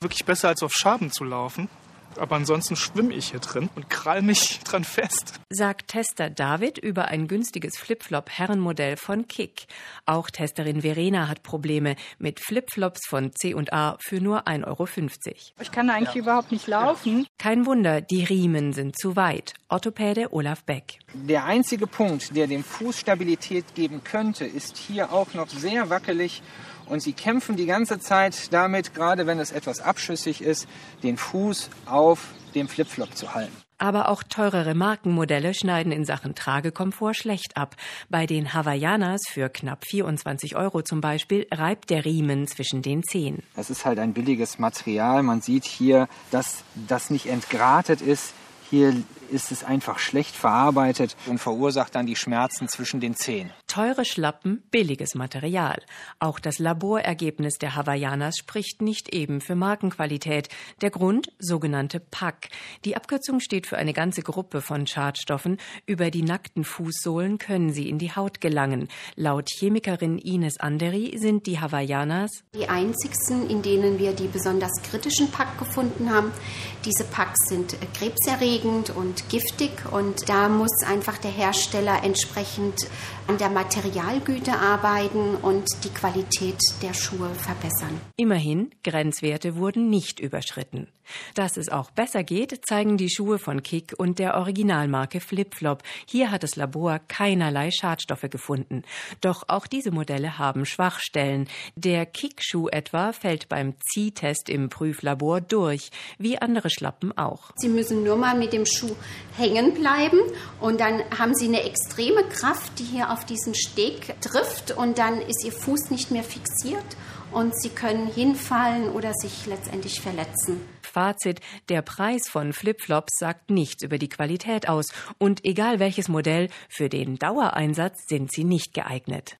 Wirklich besser als auf Schaben zu laufen. Aber ansonsten schwimme ich hier drin und krall mich dran fest. Sagt Tester David über ein günstiges Flipflop-Herrenmodell von Kick. Auch Testerin Verena hat Probleme mit Flipflops von C&A für nur 1,50 Euro. Ich kann eigentlich ja. überhaupt nicht laufen. Kein Wunder, die Riemen sind zu weit. Orthopäde Olaf Beck. Der einzige Punkt, der dem Fuß Stabilität geben könnte, ist hier auch noch sehr wackelig und sie kämpfen die ganze Zeit damit, gerade wenn es etwas abschüssig ist, den Fuß auf dem Flipflop zu halten. Aber auch teurere Markenmodelle schneiden in Sachen Tragekomfort schlecht ab. Bei den Hawaiianas für knapp 24 Euro zum Beispiel reibt der Riemen zwischen den Zehen. Es ist halt ein billiges Material. Man sieht hier, dass das nicht entgratet ist. Hier ist es einfach schlecht verarbeitet und verursacht dann die Schmerzen zwischen den Zehen. Teure Schlappen, billiges Material. Auch das Laborergebnis der Hawaiianas spricht nicht eben für Markenqualität. Der Grund sogenannte PAC. Die Abkürzung steht für eine ganze Gruppe von Schadstoffen. Über die nackten Fußsohlen können sie in die Haut gelangen. Laut Chemikerin Ines Anderi sind die Hawaiianas die einzigsten, in denen wir die besonders kritischen PAC gefunden haben. Diese PACs sind krebserregend und giftig und da muss einfach der Hersteller entsprechend an der Materialgüte arbeiten und die Qualität der Schuhe verbessern. Immerhin, Grenzwerte wurden nicht überschritten. Dass es auch besser geht, zeigen die Schuhe von Kick und der Originalmarke Flipflop. Hier hat das Labor keinerlei Schadstoffe gefunden. Doch auch diese Modelle haben Schwachstellen. Der Kick-Schuh etwa fällt beim Ziehtest im Prüflabor durch, wie andere Schlappen auch. Sie müssen nur mal mit dem Schuh hängen bleiben und dann haben Sie eine extreme Kraft, die hier auf diesen Steg trifft und dann ist Ihr Fuß nicht mehr fixiert und Sie können hinfallen oder sich letztendlich verletzen. Fazit, der Preis von Flipflops sagt nichts über die Qualität aus und egal welches Modell, für den Dauereinsatz sind sie nicht geeignet.